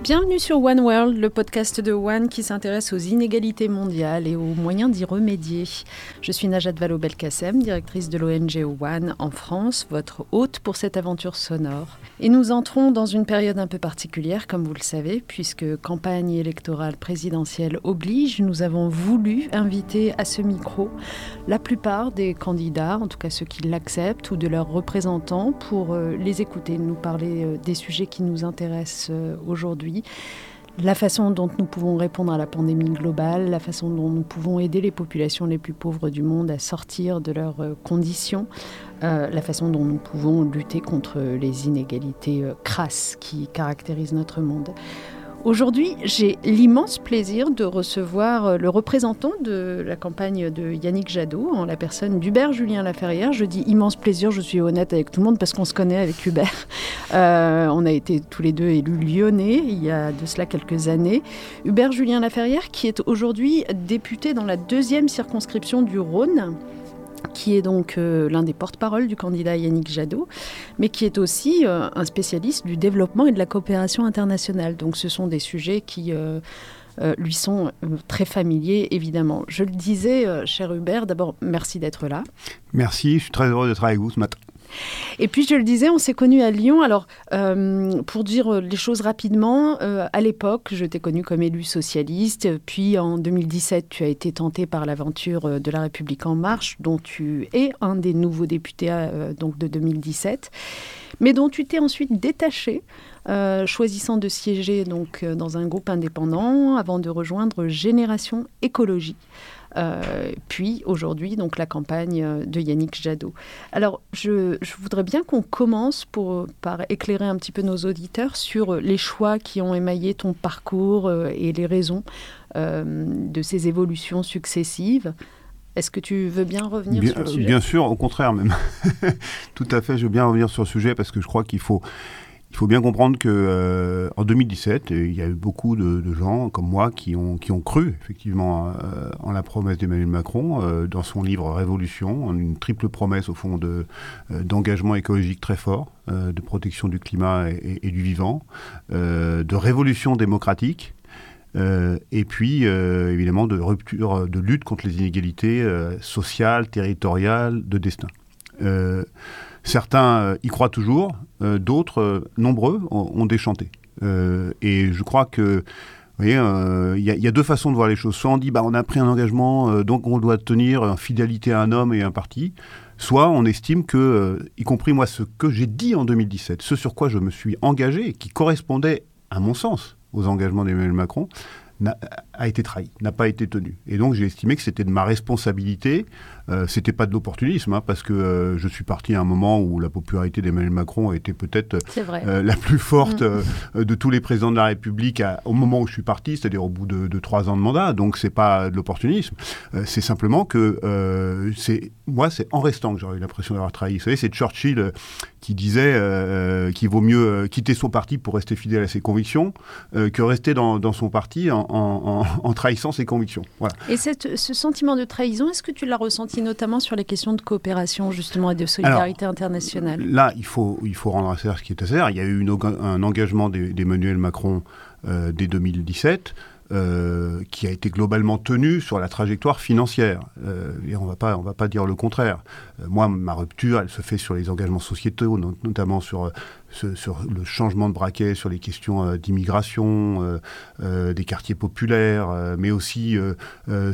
Bienvenue sur One World, le podcast de One qui s'intéresse aux inégalités mondiales et aux moyens d'y remédier. Je suis Najat Vallaud-Belkacem, directrice de l'ONG One en France, votre hôte pour cette aventure sonore. Et nous entrons dans une période un peu particulière, comme vous le savez, puisque campagne électorale présidentielle oblige, nous avons voulu inviter à ce micro la plupart des candidats, en tout cas ceux qui l'acceptent, ou de leurs représentants, pour euh, les écouter, nous parler euh, des sujets qui nous intéressent euh, la façon dont nous pouvons répondre à la pandémie globale, la façon dont nous pouvons aider les populations les plus pauvres du monde à sortir de leurs euh, conditions, euh, la façon dont nous pouvons lutter contre les inégalités euh, crasses qui caractérisent notre monde. Aujourd'hui, j'ai l'immense plaisir de recevoir euh, le représentant de la campagne de Yannick Jadot, en la personne d'Hubert Julien Laferrière. Je dis immense plaisir, je suis honnête avec tout le monde parce qu'on se connaît avec Hubert. Euh, on a été tous les deux élus lyonnais il y a de cela quelques années. Hubert Julien Laferrière qui est aujourd'hui député dans la deuxième circonscription du Rhône qui est donc euh, l'un des porte-parole du candidat Yannick Jadot, mais qui est aussi euh, un spécialiste du développement et de la coopération internationale. Donc ce sont des sujets qui euh, lui sont très familiers, évidemment. Je le disais, cher Hubert, d'abord, merci d'être là. Merci, je suis très heureux d'être avec vous ce matin. Et puis, je le disais, on s'est connus à Lyon. Alors, euh, pour dire les choses rapidement, euh, à l'époque, je t'ai connu comme élu socialiste. Puis, en 2017, tu as été tenté par l'aventure euh, de La République En Marche, dont tu es un des nouveaux députés donc de 2017, mais dont tu t'es ensuite détaché. choisissant de siéger donc dans un groupe indépendant avant de rejoindre Génération Écologie. Euh, puis aujourd'hui, donc la campagne de Yannick Jadot. Alors, je, voudrais bien qu'on commence pour, par éclairer un petit peu nos auditeurs sur les choix qui ont émaillé ton parcours euh, et les raisons euh, de ces évolutions successives. Est-ce que tu veux bien revenir sur le sujet? Bien sûr, au contraire même. Tout à fait, je veux bien revenir sur le sujet parce que je crois qu'il faut il faut bien comprendre que euh, en 2017, il y a eu beaucoup de, gens comme moi qui ont, cru effectivement euh, en la promesse d'Emmanuel Macron euh, dans son livre Révolution, une triple promesse au fond de d'engagement écologique très fort, de protection du climat et, et du vivant, de révolution démocratique. et puis évidemment de rupture, de lutte contre les inégalités sociales, territoriales, de destin. Certains euh, y croient toujours, euh, d'autres, euh, nombreux, ont, déchanté. et je crois que voyez, il y, a deux façons de voir les choses. Soit on dit, bah, on a pris un engagement, donc on doit tenir en fidélité à un homme et à un parti. Soit on estime que, y compris moi, ce que j'ai dit en 2017, ce sur quoi je me suis engagé, qui correspondait, à mon sens, aux engagements d'Emmanuel Macron, a, été trahi, n'a pas été tenu. Et donc j'ai estimé que c'était de ma responsabilité euh, c'était pas de l'opportunisme, hein, parce que euh, je suis parti à un moment où la popularité d'Emmanuel Macron était peut-être euh, la plus forte mm. de tous les présidents de la République au moment où je suis parti, c'est-à-dire au bout de, trois ans de mandat. Donc c'est pas de l'opportunisme. c'est simplement que c'est moi, c'est en restant que j'aurais eu l'impression d'avoir trahi. Vous savez, c'est Churchill qui disait qu'il vaut mieux quitter son parti pour rester fidèle à ses convictions que rester dans, son parti en, trahissant ses convictions. Voilà. Et cette, ce sentiment de trahison, est-ce que tu l'as ressenti notamment sur les questions de coopération justement et de solidarité internationale. Là, il faut, il faut rendre à ce qui est à Il y a eu un engagement d'Emmanuel Macron euh, dès 2017. Euh, qui a été globalement tenu sur la trajectoire financière. Euh, et on ne va pas dire le contraire. moi, ma rupture, elle se fait sur les engagements sociétaux, notamment sur sur le changement de braquet, sur les questions euh, d'immigration, euh, euh, des quartiers populaires, mais aussi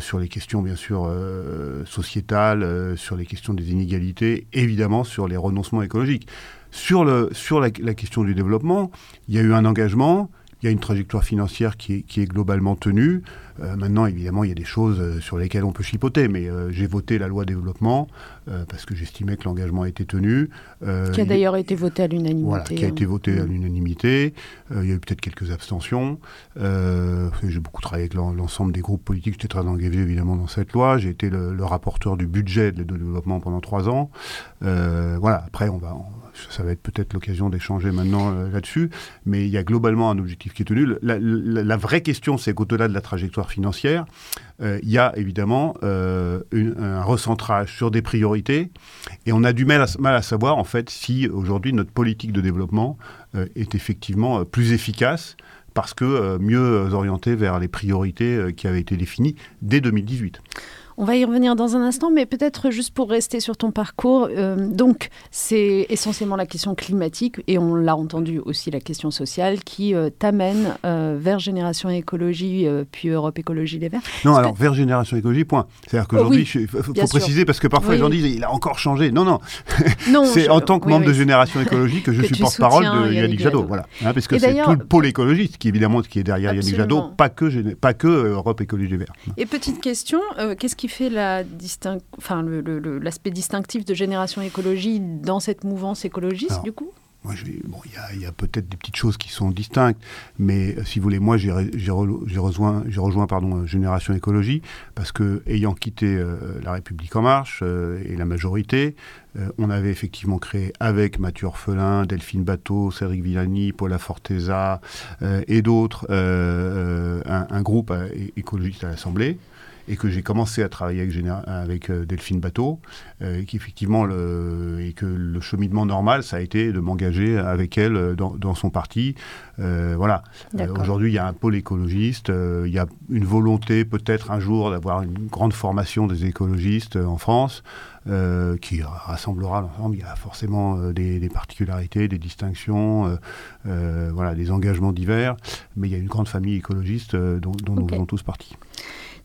sur les questions bien sûr sociétales, sur les questions des inégalités, évidemment sur les renoncements écologiques. Sur, le, sur la, question du développement, il y a eu un engagement, il y a une trajectoire financière qui est, qui est globalement tenue. Euh, maintenant, évidemment, il y a des choses euh, sur lesquelles on peut chipoter, mais euh, j'ai voté la loi développement parce que j'estimais que l'engagement était tenu. qui a d'ailleurs été voté à l'unanimité. Voilà, qui a été hein. voté à mm. l'unanimité. il y a eu peut-être quelques abstentions. j'ai beaucoup travaillé avec l'ensemble des groupes politiques. J'étais très engagé évidemment dans cette loi. J'ai été le, rapporteur du budget de, développement pendant trois ans. voilà, après, on va ça va être peut-être l'occasion d'échanger maintenant euh, là-dessus, mais il y a globalement un objectif qui est tenu. La, vraie question, c'est qu'au-delà de la trajectoire financière, euh, il y a évidemment euh, un recentrage sur des priorités, et on a du mal à, savoir en fait si aujourd'hui notre politique de développement est effectivement plus efficace parce que mieux orienté vers les priorités qui avaient été définies dès 2018. On va y revenir dans un instant, mais peut-être juste pour rester sur ton parcours. Euh, donc, c'est essentiellement la question climatique, et on l'a entendu aussi la question sociale, qui euh, t'amène euh, vers Génération Écologie, puis Europe Écologie Les Verts. Non, alors vers Génération Écologie, point. C'est-à-dire qu'aujourd'hui, il faut, préciser, parce que parfois les gens disent il a encore changé. Non, non. non c'est en tant que membre de Génération Écologie que je suis porte-parole de Yannick, Jadot. Voilà. Hein, parce que c'est tout le pôle écologiste qui, évidemment, qui est derrière Yannick Jadot, pas que, pas que Europe Écologie Les Verts. Et petite question, qu'est-ce qui qui fait l'aspect enfin, le, distinctif de Génération Écologie dans cette mouvance écologiste, du coup? moi, bon, il y a, peut-être des petites choses qui sont distinctes, mais euh, si vous voulez, moi, j'ai rejoint, rejoint pardon, Génération Écologie parce que, ayant quitté euh, La République En Marche euh, et la majorité, on avait effectivement créé avec Mathieu Orphelin, Delphine Bateau, Cédric Villani, Paula Forteza et d'autres un, un, groupe écologiste à l'Assemblée et que j'ai commencé à travailler avec, avec euh, Delphine Bateau, euh, et qu'effectivement, le, et que le cheminement normal, ça a été de m'engager avec elle euh, dans, son parti. voilà. Aujourd'hui, il y a un pôle écologiste, il y a une volonté peut-être un jour d'avoir une grande formation des écologistes en France. qui rassemblera l'ensemble. Il y a forcément des, particularités, des distinctions, voilà, des engagements divers, mais il y a une grande famille écologiste dont, nous faisons tous partie.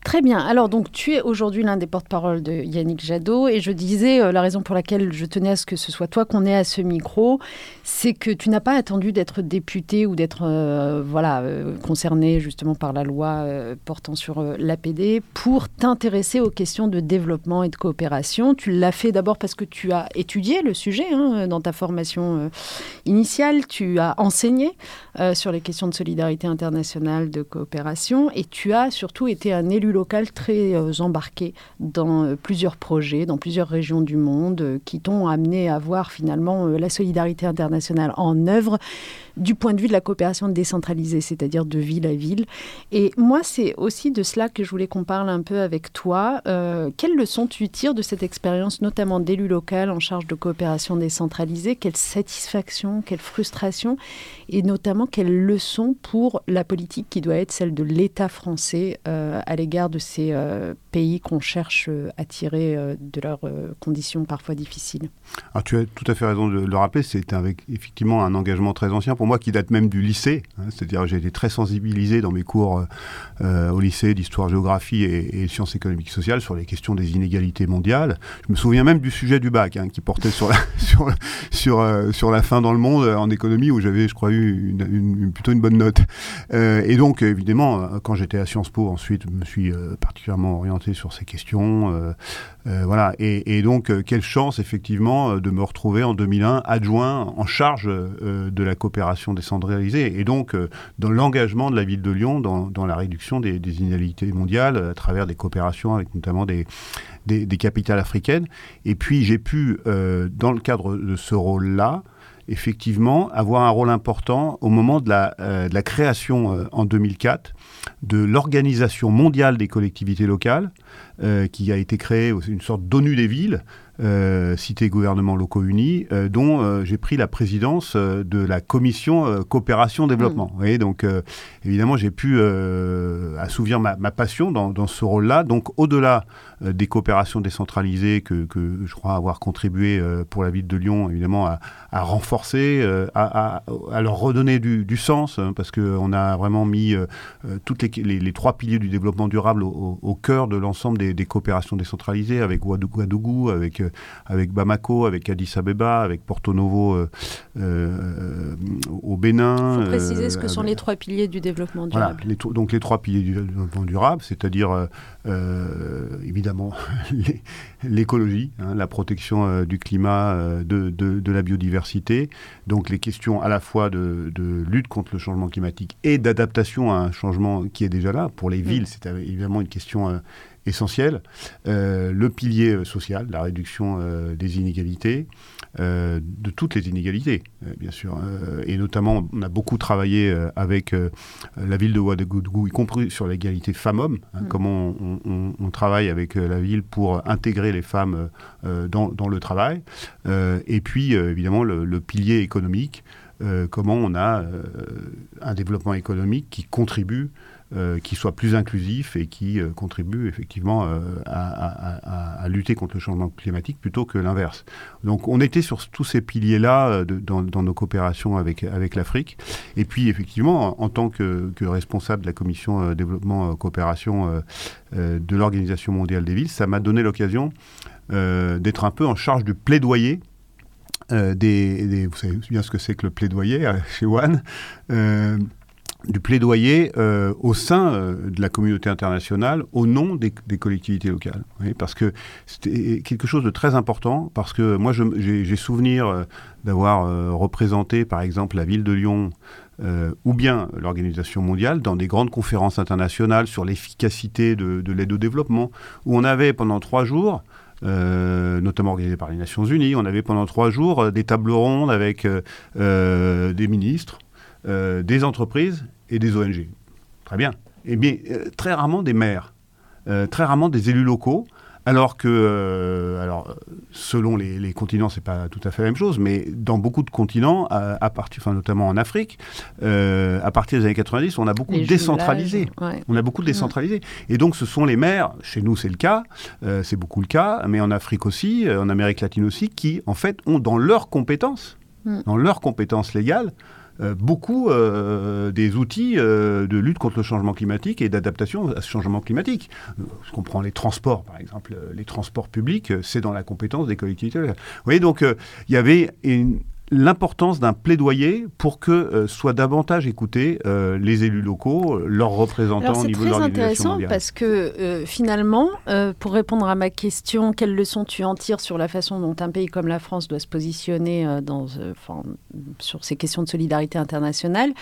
Très bien. Alors, donc, tu es aujourd'hui l'un des porte-parole de Yannick Jadot. Et je disais, euh, la raison pour laquelle je tenais à ce que ce soit toi qu'on ait à ce micro, c'est que tu n'as pas attendu d'être député ou d'être euh, voilà, euh, concerné justement par la loi portant sur l'APD pour t'intéresser aux questions de développement et de coopération. Tu l'as fait d'abord parce que tu as étudié le sujet hein, dans ta formation initiale. Tu as enseigné sur les questions de solidarité internationale, de coopération. Et tu as surtout été un élu local très euh, embarqué dans euh, plusieurs projets, dans plusieurs régions du monde, euh, qui t'ont amené à voir finalement la solidarité internationale en œuvre du point de vue de la coopération décentralisée, c'est-à-dire de ville à ville. Et moi, c'est aussi de cela que je voulais qu'on parle un peu avec toi. quelles leçons tu tires de cette expérience, notamment d'élu local en charge de coopération décentralisée? Quelle satisfaction, quelle frustration? Et notamment, quelles leçons pour la politique qui doit être celle de l'État français à l'égard de ces euh, pays qu'on cherche euh, à tirer euh, de leurs conditions parfois difficiles. Alors tu as tout à fait raison de le rappeler, c'est avec effectivement un engagement très ancien pour moi qui date même du lycée, hein. c'est-à-dire j'ai été très sensibilisé dans mes cours au lycée d'histoire-géographie et, sciences économiques sociales sur les questions des inégalités mondiales. Je me souviens même du sujet du bac hein, qui portait sur la, sur, sur, la fin dans le monde en économie où j'avais je crois eu une, plutôt une bonne note. et donc évidemment quand j'étais à Sciences Po ensuite je me suis euh, particulièrement orienté sur ces questions. Euh, euh, voilà. Et, donc, quelle chance, effectivement, de me retrouver en 2001 adjoint en charge de la coopération décentralisée et donc dans l'engagement de la ville de Lyon dans, la réduction des, inégalités mondiales à travers des coopérations avec notamment des, des, capitales africaines. Et puis, j'ai pu, dans le cadre de ce rôle-là, effectivement avoir un rôle important au moment de la, de la création en 2004 de l'Organisation mondiale des collectivités locales, euh, qui a été créée, une sorte d'ONU des villes, euh, cité gouvernements locaux unis, euh, dont euh, j'ai pris la présidence de la commission coopération développement. Mm. Vous voyez, donc évidemment j'ai pu assouvir ma, passion dans, dans ce rôle-là. Donc au-delà des coopérations décentralisées que, que, je crois avoir contribué pour la ville de Lyon, évidemment à, à renforcer, à, à, leur redonner du, du sens, hein, parce qu'on a vraiment mis toutes les, les, trois piliers du développement durable au, au cœur de l'ensemble des, des, coopérations décentralisées, avec Ouagadougou, avec avec Bamako, avec Addis Abeba, avec Porto Novo euh, euh, au Bénin. Il faut préciser ce que sont les trois piliers du développement durable. Voilà, donc les trois piliers du développement durable, c'est-à-dire évidemment l'écologie, hein, la protection du climat, de, de, la biodiversité, donc les questions à la fois de, de lutte contre le changement climatique et d'adaptation à un changement qui est déjà là. Pour les villes, c'est évidemment une question essentiel. Euh, le pilier euh, social, la réduction euh, des inégalités, de toutes les inégalités, bien sûr. et notamment, on a beaucoup travaillé avec la ville de Ouagadougou, y compris sur l'égalité femmes-hommes, hein, mm. comment on, travaille avec la ville pour intégrer les femmes dans, le travail. et puis, évidemment, le, pilier économique. comment on a un développement économique qui contribue euh, qui soit plus inclusif et qui euh, contribue effectivement euh, à, lutter contre le changement climatique plutôt que l'inverse. Donc on était sur tous ces piliers-là dans, nos coopérations avec, avec l'Afrique. Et puis effectivement, en, tant que, responsable de la commission développement coopération de l'Organisation mondiale des villes, ça m'a donné l'occasion d'être un peu en charge du plaidoyer des, vous savez bien ce que c'est que le plaidoyer chez One, du plaidoyer euh, au sein euh, de la communauté internationale au nom des, collectivités locales. parce que c'était quelque chose de très important, parce que moi j'ai souvenir euh, d'avoir représenté par exemple la ville de Lyon ou bien l'Organisation mondiale dans des grandes conférences internationales sur l'efficacité de, de l'aide au développement, où on avait pendant trois jours notamment organisées par les Nations Unies. On avait pendant trois jours des tables rondes avec des ministres, euh, des entreprises et des ONG. Très bien. Et eh bien, euh, très rarement des maires, euh, très rarement des élus locaux, alors que, alors, selon les, les continents, c'est pas tout à fait la même chose, mais dans beaucoup de continents, à, partir, enfin, notamment en Afrique, à partir des années 90, on a beaucoup décentralisé. On a beaucoup décentralisé. Et donc, ce sont les maires, chez nous c'est le cas, c'est beaucoup le cas, mais en Afrique aussi, en Amérique latine aussi, qui, en fait, ont dans leurs compétences, mm. dans leurs compétences légales, beaucoup euh, des outils euh, de lutte contre le changement climatique et d'adaptation à ce changement climatique. Je comprends les transports, par exemple, les transports publics, c'est dans la compétence des collectivités. Vous voyez, donc il y avait une, l'importance d'un plaidoyer pour que euh, soient davantage écoutés euh, les élus locaux, leurs représentants au niveau de l'organisation mondiale. C'est intéressant parce que euh, finalement, pour répondre à ma question, quelles leçons tu en tires sur la façon dont un pays comme la France doit se positionner dans, sur ces questions de solidarité internationale?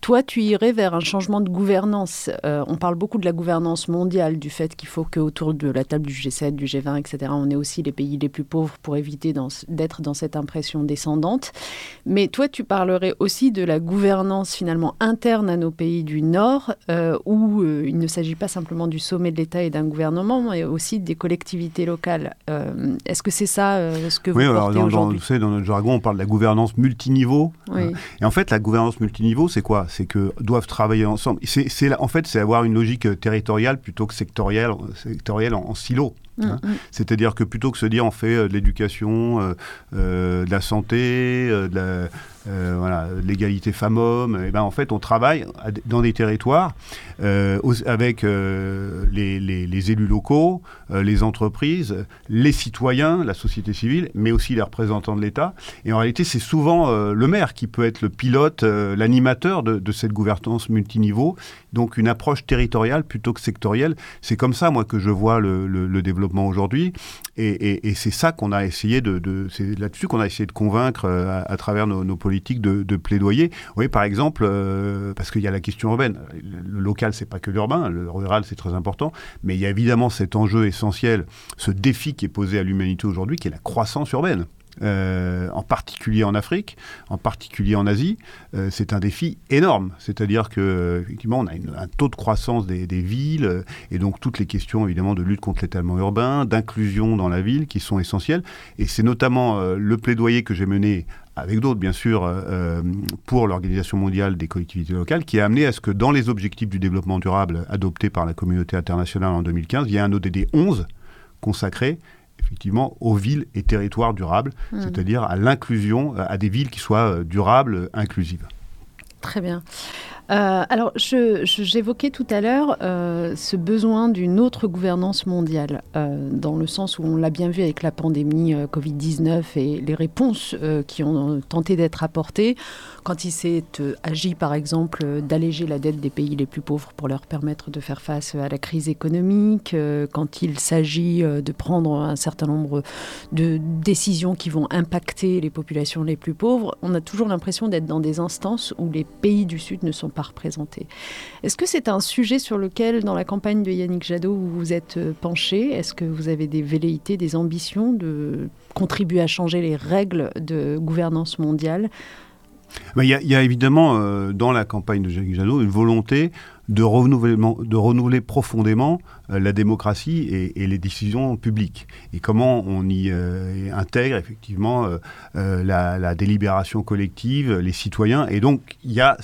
Toi, tu irais vers un changement de gouvernance. Euh, on parle beaucoup de la gouvernance mondiale, du fait qu'il faut qu'autour de la table du G7, du G20, etc., on ait aussi les pays les plus pauvres pour éviter d'être dans cette impression descendante. Mais toi, tu parlerais aussi de la gouvernance finalement interne à nos pays du Nord, euh, où euh, il ne s'agit pas simplement du sommet de l'État et d'un gouvernement, mais aussi des collectivités locales. Est-ce que c'est ça ce que vous oui, aujourd'hui? Vous savez, dans notre jargon, on parle de la gouvernance multiniveau. Oui. Et en fait, la gouvernance multiniveau, c'est quoi? C'est que doivent travailler ensemble. C'est, en fait, c'est avoir une logique euh, territoriale plutôt que sectorielle, sectorielle en, silo. Mm, hein. mm. C'est-à-dire que plutôt que se dire on fait euh, de l'éducation, euh, de la santé, de la, euh, voilà, l'égalité femmes-hommes, et eh ben en fait on travaille dans des territoires euh, avec euh, les, élus locaux, les entreprises, les citoyens, la société civile, mais aussi les représentants de l'État. Et en réalité c'est souvent le maire qui peut être le pilote, l'animateur de, cette gouvernance multiniveau. Donc une approche territoriale plutôt que sectorielle. C'est comme ça moi que je vois le, développement aujourd'hui. Et, c'est ça qu'on a essayé de, là-dessus qu'on a essayé de convaincre à, travers nos, politiques de, plaidoyer. Par exemple, euh, parce qu'il y a la question urbaine. Le local, c'est pas que l'urbain, le rural, c'est très important, mais il y a évidemment cet enjeu essentiel, ce défi qui est posé à l'humanité aujourd'hui, qui est la croissance urbaine. Euh, en particulier en Afrique, en particulier en Asie, euh, c'est un défi énorme. C'est-à-dire que effectivement, on a un taux de croissance des, villes et donc toutes les questions évidemment de lutte contre l'étalement urbain, d'inclusion dans la ville qui sont essentielles. Et c'est notamment le plaidoyer que j'ai mené avec d'autres bien sûr, euh, euh, pour l'Organisation mondiale des collectivités locales, qui a amené à ce que dans les objectifs du développement durable adoptés par la communauté internationale en 2015, il y a un ODD 11 consacré effectivement aux villes et territoires durables, hmm. c'est-à-dire à l'inclusion, à des villes qui soient durables, inclusives. Très bien. Euh, alors, j'évoquais tout à l'heure euh, ce besoin d'une autre gouvernance mondiale, euh, dans le sens où on l'a bien vu avec la pandémie Covid-19 et les réponses qui ont tenté d'être apportées, quand il s'est agi, par exemple, d'alléger la dette des pays les plus pauvres pour leur permettre de faire face à la crise économique, quand il s'agit de prendre un certain nombre de décisions qui vont impacter les populations les plus pauvres, on a toujours l'impression d'être dans des instances où les pays du Sud ne sont pas représentés. Est-ce que c'est un sujet sur lequel, dans la campagne de Yannick Jadot, vous vous êtes euh, penché? Est-ce que vous avez des velléités, des ambitions de contribuer à changer les règles de gouvernance mondiale? Il y, a évidemment euh, dans la campagne de Yannick Jadot une volonté de, renouvellement, de renouveler profondément la démocratie et, les décisions publiques. Et comment on y intègre effectivement la, la délibération collective, les citoyens. Et donc, il y a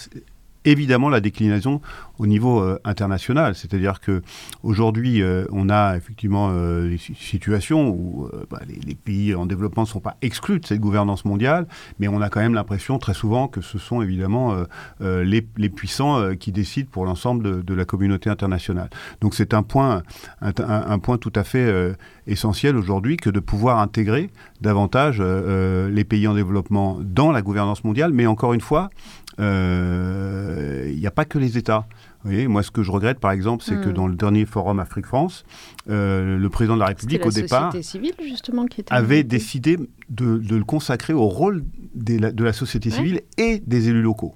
évidemment la déclinaison au niveau euh, international. C'est-à-dire que aujourd'hui, euh, on a effectivement euh, des situations où bah, les, pays en développement ne sont pas exclus de cette gouvernance mondiale, mais on a quand même l'impression très souvent que ce sont évidemment les, puissants qui décident pour l'ensemble de, la communauté internationale. Donc c'est un point, un, point tout à fait essentiel aujourd'hui que de pouvoir intégrer davantage les pays en développement dans la gouvernance mondiale, mais encore une fois, il n'y a pas que les États. Vous moi, ce que je regrette, par exemple, c'est que hmm. dans le dernier forum Afrique-France, euh, le président de la République, au départ, civile, justement, qui avait décidé de, le consacrer au rôle de la société civile et des élus locaux.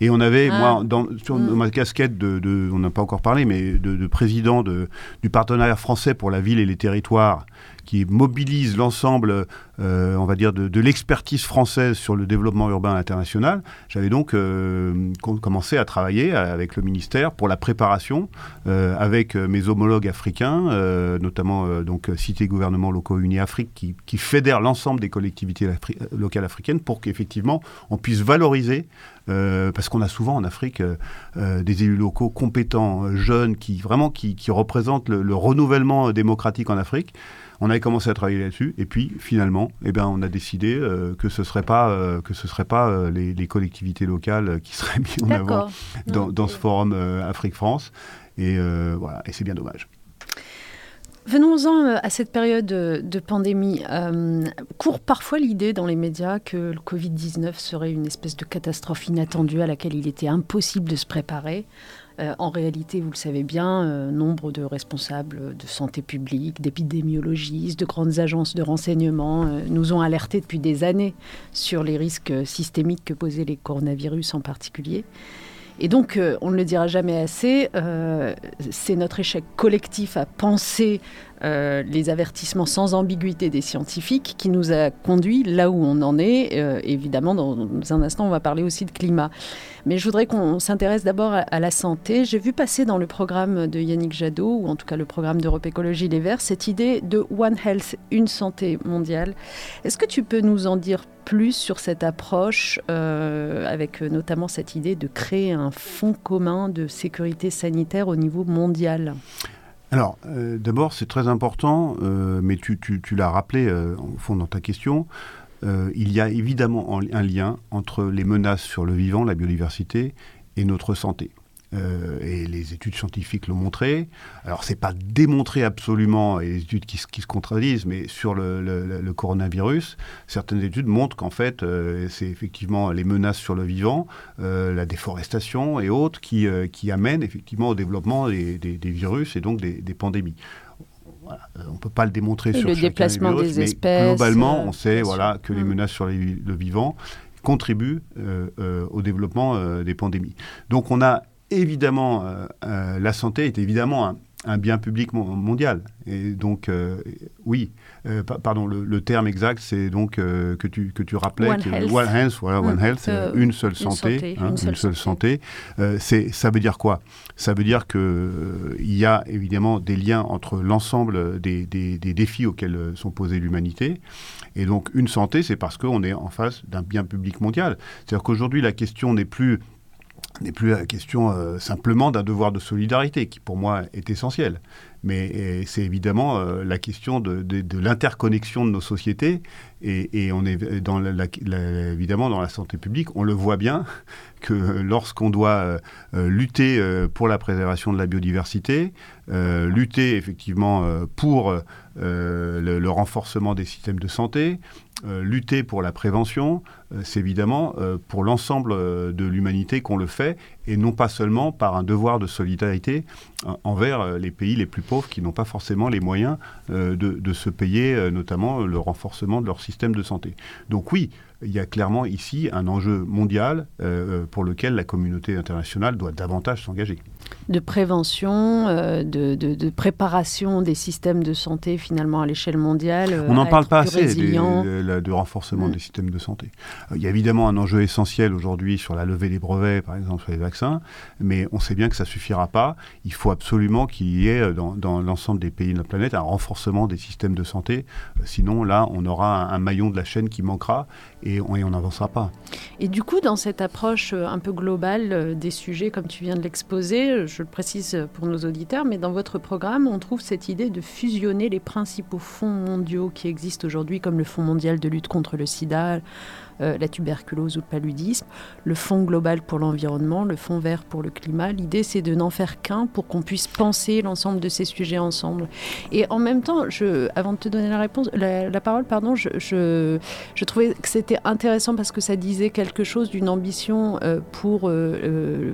Et on avait, ah. moi, dans, sur hmm. ma casquette de, on n'a pas encore parlé, mais de, président du partenariat français pour la ville et les territoires, qui mobilise l'ensemble, euh, on va dire, de, l'expertise française sur le développement urbain international. J'avais donc euh, commencé à travailler avec le ministère pour la préparation, euh, avec mes homologues africains, notamment donc Cité Gouvernements Locaux Unis Afrique, qui, qui fédère l'ensemble des collectivités locales africaines pour qu'effectivement on puisse valoriser parce qu'on a souvent en Afrique des élus locaux compétents, jeunes, qui vraiment qui, représentent le, renouvellement démocratique en Afrique. On avait commencé à travailler là-dessus, et puis finalement, eh ben, on a décidé euh, que ce ne serait pas, euh, que ce serait pas euh, les, collectivités locales qui seraient mises en avant dans, ce forum Afrique-France. Et voilà, et c'est bien dommage. Venons-en à cette période de pandémie. court parfois l'idée dans les médias que le Covid-19 serait une espèce de catastrophe inattendue à laquelle il était impossible de se préparer. Euh, en réalité, vous le savez bien, euh, nombre de responsables de santé publique, d'épidémiologistes, de grandes agences de renseignement euh, nous ont alertés depuis des années sur les risques systémiques que posaient les coronavirus en particulier. Et donc, on ne le dira jamais assez, c'est notre échec collectif à penser euh, les avertissements sans ambiguïté des scientifiques qui nous a conduit là où on en est. Euh, évidemment, dans, un instant, on va parler aussi de climat. Mais je voudrais qu'on s'intéresse d'abord à, la santé. J'ai vu passer dans le programme de Yannick Jadot, ou en tout cas le programme d'Europe Écologie Les Verts, cette idée de One Health, une santé mondiale. Est-ce que tu peux nous en dire plus sur cette approche, euh, avec notamment cette idée de créer un fonds commun de sécurité sanitaire au niveau mondial? Alors, euh, d'abord, c'est très important, euh, mais tu, l'as rappelé euh, au fond dans ta question, il y a évidemment un lien entre les menaces sur le vivant, la biodiversité, et notre santé. Euh, et les études scientifiques l'ont montré. Alors, c'est pas démontré absolument, et les études qui, se contradisent, mais sur le, coronavirus, certaines études montrent qu'en fait, euh, c'est effectivement les menaces sur le vivant, euh, la déforestation et autres qui, qui amènent effectivement au développement des, virus et donc des, pandémies. on ne peut pas le démontrer sur le déplacement des, mais espèces. Globalement, on sait voilà, que les mm. menaces sur le vivant contribuent au développement des pandémies. Donc on a évidemment, euh, euh, la santé est évidemment un, bien public mondial. Et donc, euh, oui, pardon, le, terme exact, c'est donc que, tu, que tu rappelais One que Health, One Health, voilà, One Health, une seule santé, une seule, santé. c'est, ça veut dire quoi? Ça veut dire que il y a évidemment des liens entre l'ensemble des, des, des, défis auxquels sont posés l'humanité. Et donc, une santé, c'est parce qu'on est en face d'un bien public mondial. C'est-à-dire qu'aujourd'hui, la question n'est plus n'est plus la question euh, simplement d'un devoir de solidarité, qui pour moi est essentiel. Mais c'est évidemment euh, la question de, l'interconnexion de nos sociétés. Et, on est évidemment dans la santé publique, on le voit bien que lorsqu'on doit euh, lutter pour la préservation de la biodiversité, lutter effectivement pour le, renforcement des systèmes de santé, euh, lutter pour la prévention, euh, c'est évidemment euh, pour l'ensemble de l'humanité qu'on le fait, et non pas seulement par un devoir de solidarité envers les pays les plus pauvres qui n'ont pas forcément les moyens de, se payer, notamment le renforcement de leur système Donc oui, il y a clairement ici un enjeu mondial pour lequel la communauté internationale doit davantage s'engager de prévention, euh, de, préparation des systèmes de santé finalement à l'échelle mondiale. Euh, On n'en parle pas assez du renforcement mm. des systèmes de santé. Euh, il y a évidemment un enjeu essentiel aujourd'hui sur la levée des brevets, par exemple sur les vaccins, mais on sait bien que ça suffira pas. Il faut absolument qu'il y ait dans, l'ensemble des pays de la planète un renforcement des systèmes de santé. sinon, là, on aura un, maillon de la chaîne qui manquera et on n'avancera pas. Et du coup, dans cette approche un peu globale des sujets, comme tu viens de l'exposer, je le précise pour nos auditeurs, mais dans votre programme, on trouve cette idée de fusionner les principaux fonds mondiaux qui existent aujourd'hui, comme le Fonds mondial de lutte contre le sida, euh, la tuberculose ou le paludisme, le Fonds global pour l'environnement, le Fonds vert pour le climat. L'idée, c'est de n'en faire qu'un pour qu'on puisse penser l'ensemble de ces sujets ensemble. Et en même temps, avant de te donner la réponse, la, parole, pardon, je, trouvais que c'était intéressant parce que ça disait quelque chose d'une ambition euh, pour euh,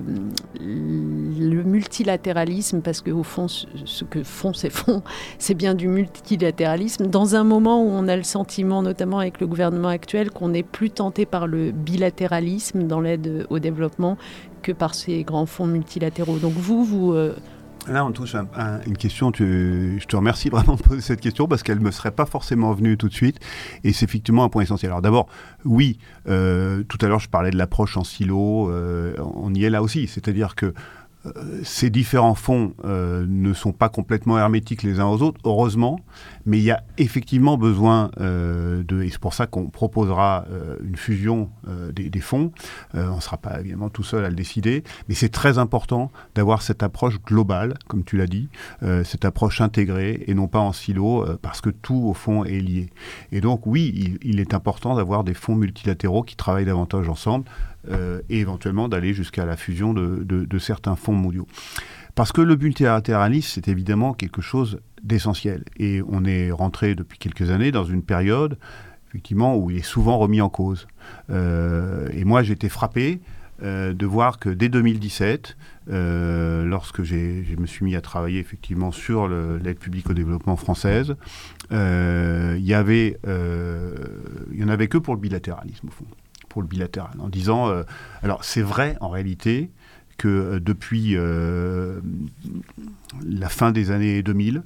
le multilatéralisme, parce qu'au fond, ce que font ces fonds, c'est bien du multilatéralisme, dans un moment où on a le sentiment, notamment avec le gouvernement actuel, qu'on n'est plus tenté par le bilatéralisme dans l'aide au développement que par ces grands fonds multilatéraux. Donc vous, vous... Euh, Là, on touche à, une question. je te remercie vraiment de poser cette question parce qu'elle ne me serait pas forcément venue tout de suite. Et c'est effectivement un point essentiel. Alors d'abord, oui, euh, tout à l'heure, je parlais de l'approche en silo. Euh, on y est là aussi. C'est-à-dire que ces différents fonds euh, ne sont pas complètement hermétiques les uns aux autres, heureusement, mais il y a effectivement besoin euh, de, et c'est pour ça qu'on proposera euh, une fusion des, fonds. on ne sera pas évidemment tout seul à le décider, mais c'est très important d'avoir cette approche globale, comme tu l'as dit, cette approche intégrée et non pas en silo, parce que tout au fond est lié. Et donc oui, il est important d'avoir des fonds multilatéraux qui travaillent davantage ensemble. Euh, et éventuellement d'aller jusqu'à la fusion de, certains fonds mondiaux. Parce que le multilatéralisme, c'est évidemment quelque chose d'essentiel. Et on est rentré depuis quelques années dans une période, effectivement, où il est souvent remis en cause. Euh, et moi, j'ai été frappé euh, de voir que dès 2017, lorsque je me suis mis à travailler effectivement sur l'aide publique au développement française, il y avait, il y en avait que pour le bilatéralisme au fond pour le bilatéral, en disant, euh, alors c'est vrai en réalité que euh, depuis euh, la fin des années 2000,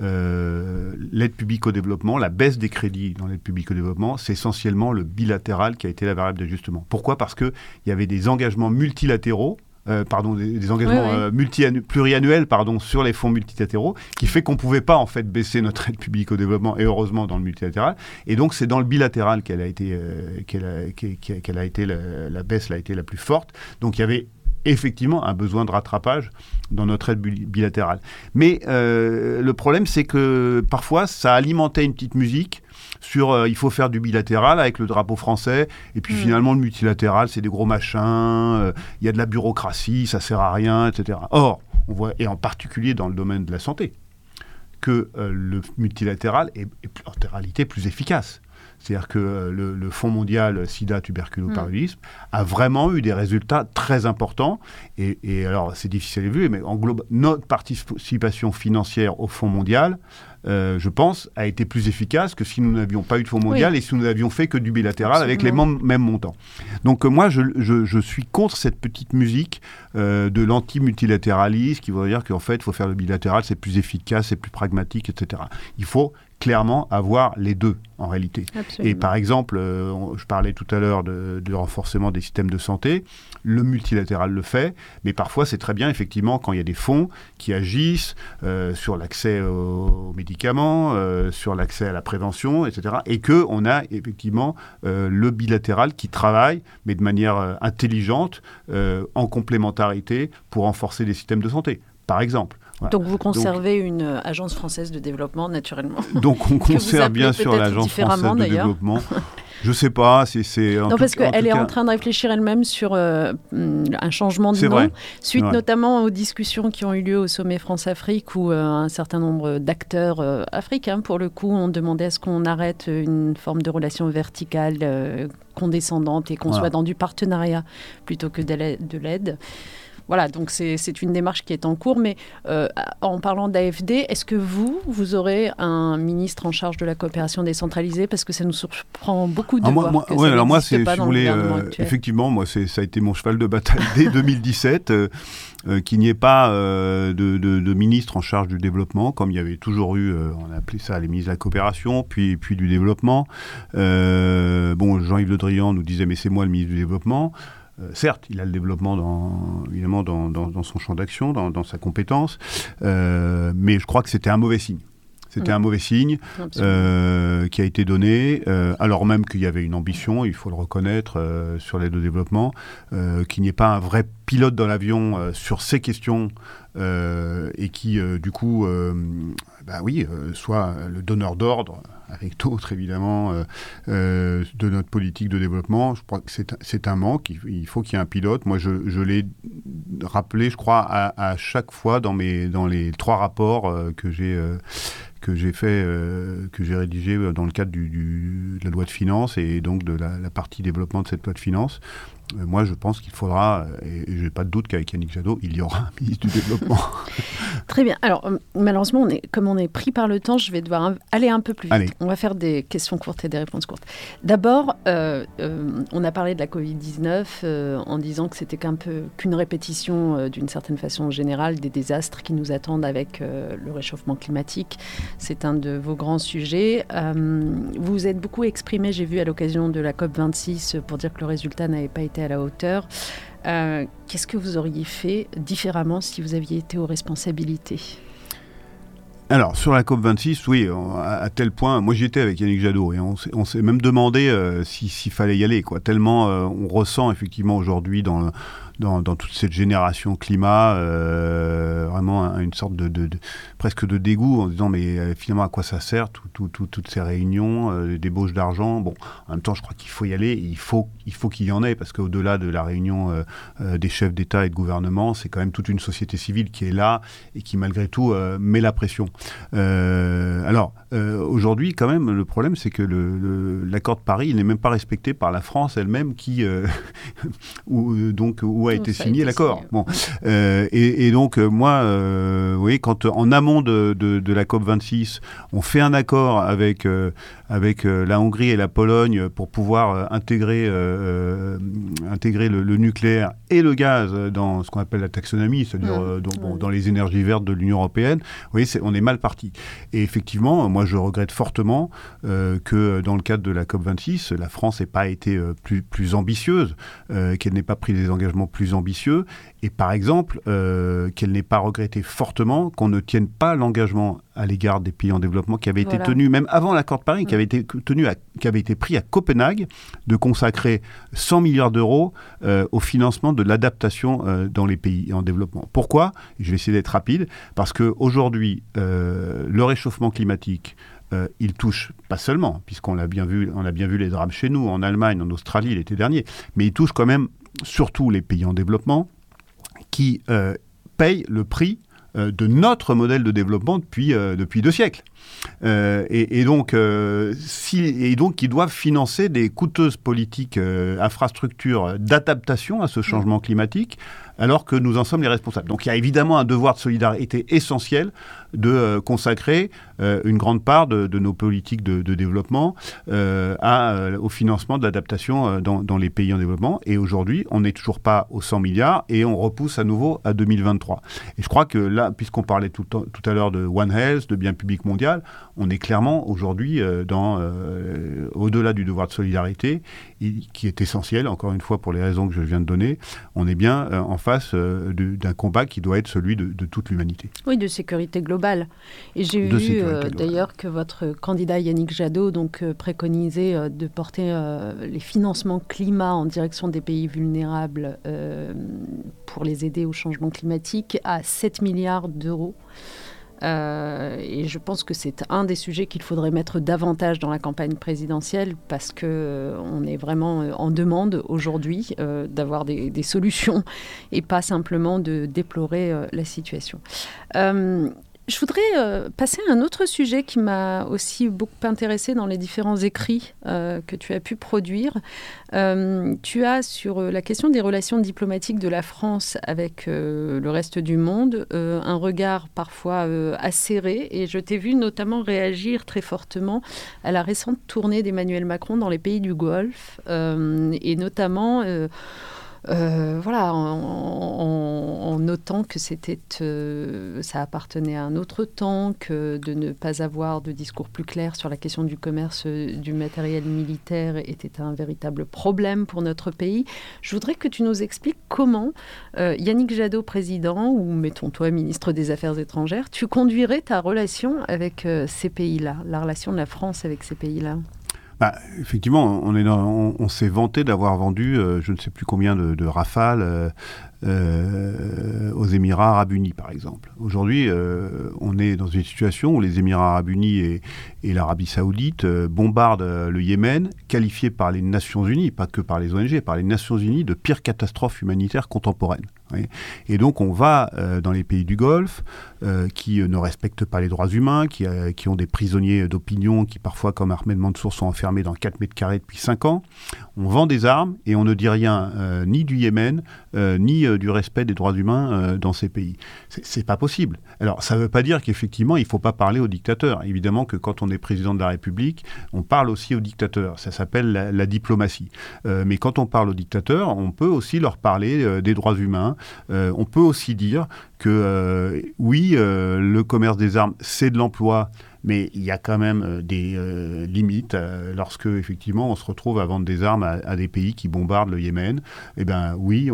l'aide publique au développement, la baisse des crédits dans l'aide publique au développement, c'est essentiellement le bilatéral qui a été la variable d'ajustement. Pourquoi? Parce qu'il y avait des engagements multilatéraux euh, pardon, des, engagements euh, pluriannuels pardon, sur les fonds multilatéraux, qui fait qu'on ne pouvait pas en fait baisser notre aide publique au développement, et heureusement dans le multilatéral. Et donc c'est dans le bilatéral qu'elle a été, euh, qu'elle a, a, été la, la, baisse a été la plus forte. Donc il y avait effectivement un besoin de rattrapage dans notre aide bilatérale. Mais le problème, c'est que parfois, ça alimentait une petite musique sur euh, il faut faire du bilatéral avec le drapeau français, et puis mm. finalement le multilatéral, c'est des gros machins, euh, il y a de la bureaucratie, ça sert à rien, etc. Or, on voit, et en particulier dans le domaine de la santé, que euh, le multilatéral est, en réalité plus efficace. C'est-à-dire que le, Fonds mondial sida, tuberculose, mm. a vraiment eu des résultats très importants. Et, alors, c'est difficile à évaluer, mais en global, notre participation financière au Fonds mondial euh, je pense, a été plus efficace que si nous n'avions pas eu de fonds mondial et si nous n'avions fait que du bilatéral avec les mêmes montants. Donc euh, moi, je, suis contre cette petite musique euh, de l'anti-multilatéralisme qui voudrait dire qu'en fait, il faut faire le bilatéral, c'est plus efficace, c'est plus pragmatique, etc. Il faut clairement avoir les deux en réalité. Et par exemple, euh, je parlais tout à l'heure de, renforcement des systèmes de santé, le multilatéral le fait, mais parfois c'est très bien effectivement quand il y a des fonds qui agissent euh, sur l'accès aux, médicaments, euh, sur l'accès à la prévention, etc. Et que on a effectivement le bilatéral qui travaille, mais de manière intelligente, en complémentarité pour renforcer les systèmes de santé, par exemple. Donc vous conservez une euh, agence française de développement naturellement. Donc on conserve bien sûr l'agence française de développement. Je sais pas si c'est. Non, parce qu'elle est en train de réfléchir elle-même sur euh, un changement de nom, suite notamment aux discussions qui ont eu lieu au sommet France-Afrique, où euh, un certain nombre d'acteurs africains, pour le coup, ont demandé à ce qu'on arrête une forme de relation verticale, condescendante, et qu'on soit dans du partenariat plutôt que de l'aide. Voilà, donc c'est une démarche qui est en cours. Mais en parlant d'AFD, est-ce que vous, vous aurez un ministre en charge de la coopération décentralisée? Parce que ça nous surprend beaucoup de ah, voir moi, que ouais, ça alors moi, c'est, le gouvernement euh, effectivement, moi, c'est, ça a été mon cheval de bataille dès 2017, euh, euh, qu'il n'y ait pas euh, de, de- de ministre en charge du développement, comme il y avait toujours eu, euh, on appelait ça les ministres de la coopération, puis, puis du développement. Euh, bon, Jean-Yves Le Drian nous disait, mais c'est moi le ministre du développement. Euh, certes, il a le développement dans, évidemment dans, dans- dans son champ d'action, dans, dans sa compétence, euh, mais je crois que c'était un mauvais signe. C'était Mm. un mauvais signe euh, qui a été donné, euh, alors même qu'il y avait une ambition, il faut le reconnaître, euh, sur l'aide au développement, qu'il n'y ait pas un vrai pilote dans l'avion sur ces questions et qui, du coup, bah oui, euh, soit le donneur d'ordre, avec d'autres évidemment, euh, euh, de notre politique de développement. Je crois que c'est un- manque, il, faut qu'il y ait un pilote. Moi, je, l'ai rappelé, je crois, à, chaque fois dans, mes, dans les trois rapports euh, que j'ai... euh, que j'ai fait, euh, que j'ai rédigé euh, dans le cadre du- de la loi de finances et donc de la, la partie développement de cette loi de finances. Euh, moi, je pense qu'il faudra, euh, et, je n'ai pas de doute qu'avec Yannick Jadot, il y aura un ministre du développement. Très bien. Alors, euh, malheureusement, on est, comme on est pris par le temps, je vais devoir aller un peu plus vite. Allez. On va faire des questions courtes et des réponses courtes. D'abord, euh, euh, on a parlé de la Covid-19 euh, en disant que c'était qu'un peu qu'une répétition, d'une certaine façon générale, des désastres qui nous attendent avec le réchauffement climatique. C'est un de vos grands sujets. Vous vous êtes beaucoup exprimé, j'ai vu à l'occasion de la COP26, pour dire que le résultat n'avait pas été à la hauteur. Euh, Qu'est-ce que vous auriez fait différemment si vous aviez été aux responsabilités? Alors, sur la COP26, oui, à, tel point, moi j'y étais avec Yannick Jadot et on s'est- même demandé euh, si- s'il fallait y aller, quoi. Tellement euh, on ressent effectivement aujourd'hui dans, le- dans, toute cette génération climat euh, vraiment un- une sorte de, presque de dégoût en disant mais euh, finalement à quoi ça sert tout- tout- tout- toutes ces réunions, euh, débauches d'argent? Bon, en même temps, je crois qu'il faut y aller. Il faut, il faut qu'il y en ait parce qu'au-delà de la réunion euh, des chefs d'État et de gouvernement, c'est quand même toute une société civile qui est là et qui malgré tout met la pression. Alors, aujourd'hui, quand même, le problème, c'est que l'accord de Paris, n'est même pas respecté par la France elle-même, qui, donc, a été a signé l'accord. Bon, Euh, et, et donc, euh, moi, euh, vous voyez, quand en amont de, de- de la COP 26, on fait un accord avec, avec euh, la Hongrie et la Pologne pour pouvoir euh, intégrer, euh, intégrer le, le nucléaire et le gaz dans ce qu'on appelle la taxonomie, c'est-à-dire Mmh. bon, Mmh. dans les énergies vertes de l'Union européenne. Vous voyez, on est mal parti. Et effectivement, moi, je regrette fortement que dans le cadre de la COP26, la France n'ait pas été plus, plus ambitieuse, qu'elle n'ait pas pris des engagements plus ambitieux, et par exemple, euh, qu'elle n'ait pas regretté fortement qu'on ne tienne pas l'engagement à l'égard des pays en développement qui avait été tenu, même avant l'accord de Paris, qui Mm. avait été tenu, à- qui avait été pris à Copenhague, de consacrer 100 milliards d'euros euh, au financement de l'adaptation euh, dans les pays en développement. Pourquoi? Je vais essayer d'être rapide, parce qu'aujourd'hui, euh, le réchauffement climatique, euh, il touche pas seulement, puisqu'on l'a bien vu, on a bien vu les drames chez nous, en Allemagne, en Australie l'été dernier, mais il touche quand même surtout les pays en développement qui euh, payent le prix euh, de notre modèle de développement depuis, euh, depuis deux siècles. Euh, et, et donc, euh, si, et donc, qui doivent financer des coûteuses politiques, euh, infrastructures d'adaptation à ce changement climatique, alors que nous en sommes les responsables. Donc, il y a évidemment un devoir de solidarité essentiel de euh, consacrer une grande part de, de nos politiques de, de développement à, au financement de l'adaptation dans, dans les pays en développement. Et aujourd'hui, on n'est toujours pas aux 100 milliards et on repousse à nouveau à 2023. Et je crois que là, puisqu'on parlait tout, tout à l'heure de One Health, de bien public on est clairement aujourd'hui euh, dans euh, au-delà du devoir de solidarité, qui est essentiel, encore une fois pour les raisons que je viens de donner, on est bien euh, en face d'un combat qui doit être celui de, de toute l'humanité. Oui, de sécurité globale. Et j'ai vu d'ailleurs que votre candidat Yannick Jadot donc, préconisait de porter les financements climat en direction des pays vulnérables pour les aider au changement climatique à 7 milliards d'euros. Euh, et je pense que c'est un des sujets qu'il faudrait mettre davantage dans la campagne présidentielle parce que euh, on est vraiment euh, en demande aujourd'hui d'avoir des, solutions et pas simplement de déplorer la situation. Je voudrais euh, passer à un autre sujet qui m'a aussi beaucoup intéressé dans les différents écrits euh, que tu as pu produire. Euh, tu as sur la question des relations diplomatiques de la France avec le reste du monde un regard parfois acéré et je t'ai vu notamment réagir très fortement à la récente tournée d'Emmanuel Macron dans les pays du Golfe et notamment euh, voilà, en, notant que c'était, euh, ça appartenait à un autre temps, que de ne pas avoir de discours plus clair sur la question du commerce du matériel militaire était un véritable problème pour notre pays. Je voudrais que tu nous expliques comment euh, Yannick Jadot, président, ou mettons toi, ministre des Affaires étrangères, tu conduirais ta relation avec ces pays-là, la relation de la France avec ces pays-là? Bah, effectivement, on, est on, s'est vanté d'avoir vendu euh, je ne sais plus combien de, de rafales euh, euh, aux Émirats arabes unis, par exemple. Aujourd'hui, on est dans une situation où les Émirats arabes unis et, et l'Arabie saoudite bombardent le Yémen, qualifié par les Nations unies, pas que par les ONG, par les Nations unies de pire catastrophe humanitaire contemporaine. Et donc on va euh, dans les pays du Golfe euh, qui euh, ne respectent pas les droits humains, qui, qui ont des prisonniers d'opinion qui parfois, comme Ahmed Mansour, sont enfermés dans 4 mètres carrés depuis 5 ans. On vend des armes et on ne dit rien ni du Yémen, ni du respect des droits humains dans ces pays. C'est pas possible. Alors ça ne veut pas dire qu'effectivement il ne faut pas parler aux dictateurs. Évidemment que quand on est président de la République, on parle aussi aux dictateurs. Ça s'appelle la, la, diplomatie. mais quand on parle aux dictateurs, on peut aussi leur parler des droits humains, euh, on peut aussi dire que euh, oui, euh, le commerce des armes, c'est de l'emploi, mais il y a quand même euh, des euh, limites euh, lorsque effectivement on se retrouve à vendre des armes à, des pays qui bombardent le Yémen. Eh bien oui,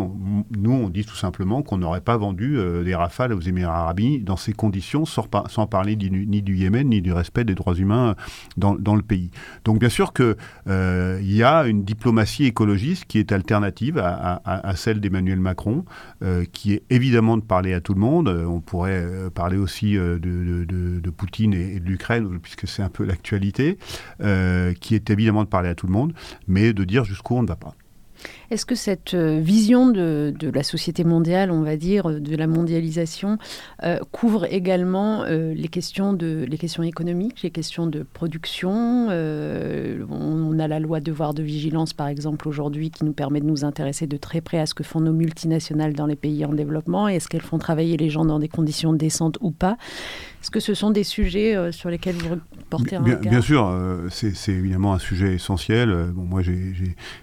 nous on dit tout simplement qu'on n'aurait pas vendu des rafales aux Émirats arabes dans ces conditions, sans, parler ni du Yémen ni du respect des droits humains dans, le pays. Donc bien sûr qu'il y a une diplomatie écologiste qui est alternative à, celle d'Emmanuel Macron, qui est évidemment de parler à tout le monde. On pourrait parler aussi de, de Poutine et, et de l'Ukraine, puisque c'est un peu l'actualité, euh, qui est évidemment de parler à tout le monde, mais de dire jusqu'où on ne va pas. Est-ce que cette euh, vision de, la société mondiale, on va dire, de la mondialisation, euh, couvre également euh, les, questions de, les questions économiques, les questions de production on, a la loi devoir de vigilance, par exemple, aujourd'hui, qui nous permet de nous intéresser de très près à ce que font nos multinationales dans les pays en développement. Est-ce qu'elles font travailler les gens dans des conditions décentes ou pas? Est-ce que ce sont des sujets sur lesquels vous portez un bien, Bien sûr, c'est évidemment un sujet essentiel. Bon, moi, j'ai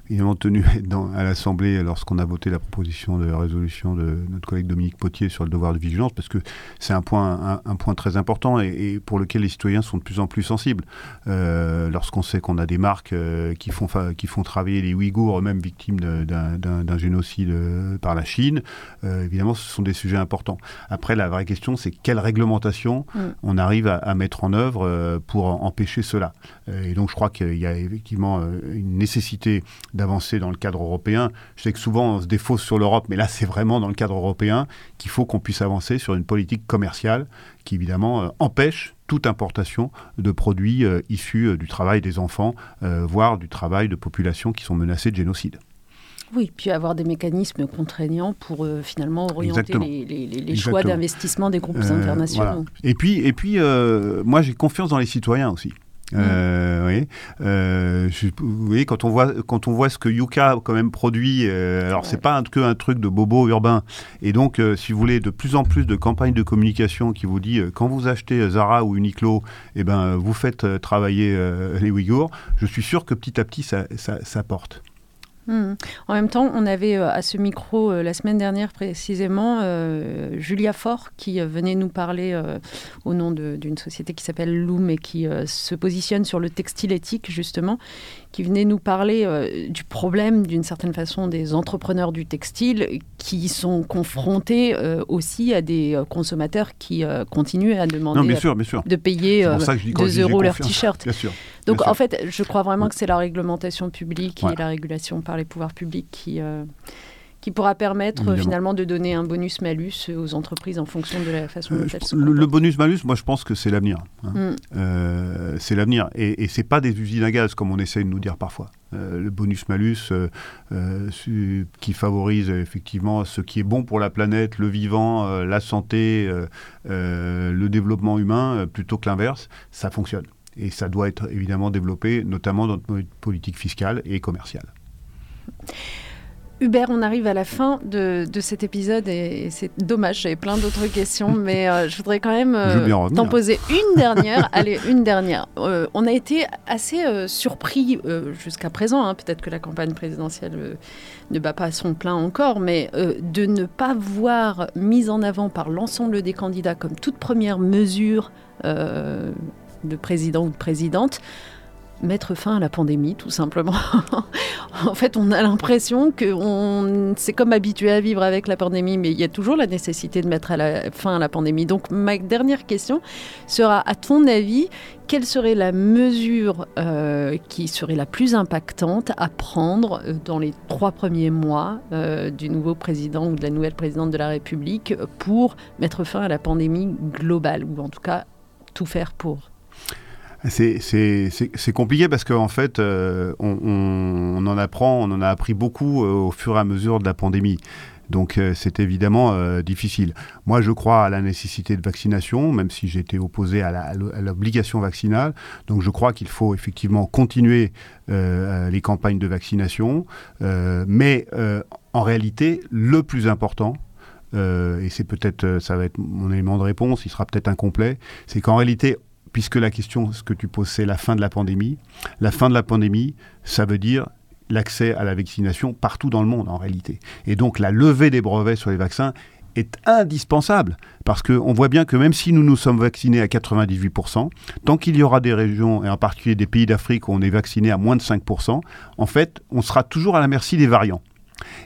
évidemment tenu dans, à l'Assemblée lorsqu'on a voté la proposition de résolution de notre collègue Dominique Potier sur le devoir de vigilance, parce que c'est un point, un, point très important et, pour lequel les citoyens sont de plus en plus sensibles. Euh, lorsqu'on sait qu'on a des marques euh, qui, font qui font travailler les Ouïghours, eux-mêmes victimes d'un génocide euh, par la Chine, évidemment, ce sont des sujets importants. Après, la vraie question, c'est quelle réglementation mm. on arrive à, à, mettre en œuvre pour empêcher cela. et donc, je crois qu'il y a effectivement une nécessité d'avancer dans le cadre européen je sais que souvent on se défausse sur l'Europe, mais là c'est vraiment dans le cadre européen qu'il faut qu'on puisse avancer sur une politique commerciale qui évidemment euh, empêche toute importation de produits euh, issus euh, du travail des enfants, voire du travail de populations qui sont menacées de génocide. Oui, puis avoir des mécanismes contraignants pour finalement orienter les, choix d'investissement des groupes internationaux. Et puis, et puis moi j'ai confiance dans les citoyens aussi. Euh, oui. Euh, quand on voit quand on voit ce que Yuka quand même produit, euh, alors c'est pas un, que un truc de bobo urbain. Et donc, si vous voulez, de plus en plus de campagnes de communication qui vous dit quand vous achetez Zara ou Uniqlo, eh ben vous faites travailler les Ouïghours. Je suis sûr que petit à petit ça, ça porte. Hmm. En même temps, on avait euh, à ce micro euh, la semaine dernière précisément euh, Julia Faure qui venait nous parler au nom d'une société qui s'appelle Loom et qui se positionne sur le textile éthique justement, qui venait nous parler du problème d'une certaine façon des entrepreneurs du textile qui sont confrontés aussi à des consommateurs qui continuent à demander de payer 2 euros leur t-shirt. Donc en fait, je crois vraiment que c'est la réglementation publique et la régulation par les pouvoirs publics qui, euh, qui pourra permettre finalement de donner un bonus-malus aux entreprises en fonction de la façon dont elles se le, bonus-malus, moi je pense que c'est l'avenir. Hein. Mm. c'est l'avenir. Et, et c'est pas des usines à gaz comme on essaye de nous dire parfois. le bonus-malus qui favorise effectivement ce qui est bon pour la planète, le vivant, la santé, le développement humain, plutôt que l'inverse, ça fonctionne. Et ça doit être évidemment développé, notamment dans notre politique fiscale et commerciale. Hubert, on arrive à la fin de, cet épisode et, c'est dommage, j'avais plein d'autres questions, mais euh, je voudrais quand même euh, t'en poser une dernière. Allez, une dernière. Euh, on a été assez surpris jusqu'à présent, hein, peut-être que la campagne présidentielle ne bat pas son plein encore, mais de ne pas voir mise en avant par l'ensemble des candidats comme toute première mesure de président ou de présidente, mettre fin à la pandémie, tout simplement. en fait, on a l'impression que on, c'est comme habitué à vivre avec la pandémie, mais il y a toujours la nécessité de mettre la, fin à la pandémie. Donc, ma dernière question sera, à ton avis, quelle serait la mesure euh, qui serait la plus impactante à prendre euh, dans les trois premiers mois euh, du nouveau président ou de la nouvelle présidente de la République pour mettre fin à la pandémie globale, ou en tout cas tout faire pour? C'est compliqué parce qu'en fait, euh, on, en apprend, on en a appris beaucoup euh, au fur et à mesure de la pandémie. Donc euh, c'est évidemment difficile. Moi, je crois à la nécessité de vaccination, même si j'étais opposé à l'obligation vaccinale. Donc je crois qu'il faut effectivement continuer les campagnes de vaccination. mais en réalité, le plus important, et c'est peut-être, ça va être mon élément de réponse, il sera peut-être incomplet, c'est qu'en réalité, puisque la question ce que tu poses, c'est la fin de la pandémie. La fin de la pandémie, ça veut dire l'accès à la vaccination partout dans le monde en réalité. Et donc la levée des brevets sur les vaccins est indispensable parce qu'on voit bien que même si nous nous sommes vaccinés à 98%, tant qu'il y aura des régions, et en particulier des pays d'Afrique où on est vacciné à moins de 5%, en fait, on sera toujours à la merci des variants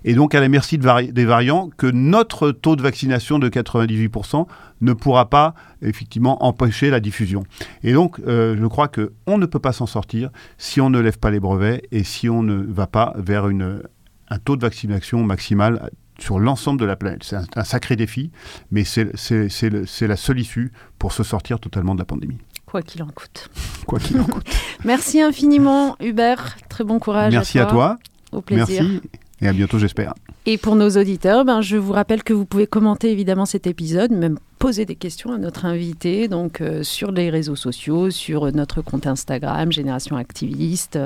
et donc à la merci des variants que notre taux de vaccination de 98% ne pourra pas effectivement empêcher la diffusion. Et donc euh, je crois qu'on ne peut pas s'en sortir si on ne lève pas les brevets et si on ne va pas vers une, un taux de vaccination maximal sur l'ensemble de la planète. C'est un, sacré défi, mais c'est la seule issue pour se sortir totalement de la pandémie. Quoi qu'il en coûte. Quoi qu'il en coûte. Merci infiniment, Hubert. Très bon courage. Merci à toi. Au plaisir. Merci. Et à bientôt, j'espère. Et pour nos auditeurs, ben, je vous rappelle que vous pouvez commenter évidemment cet épisode, même poser des questions à notre invité, donc euh, sur les réseaux sociaux, sur notre compte Instagram, Génération Activiste.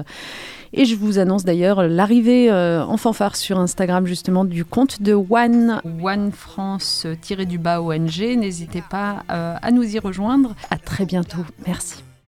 Et je vous annonce d'ailleurs l'arrivée euh, en fanfare sur Instagram justement du compte de One, One France-du-bas ONG. N'hésitez pas euh, à nous y rejoindre. À très bientôt. Merci.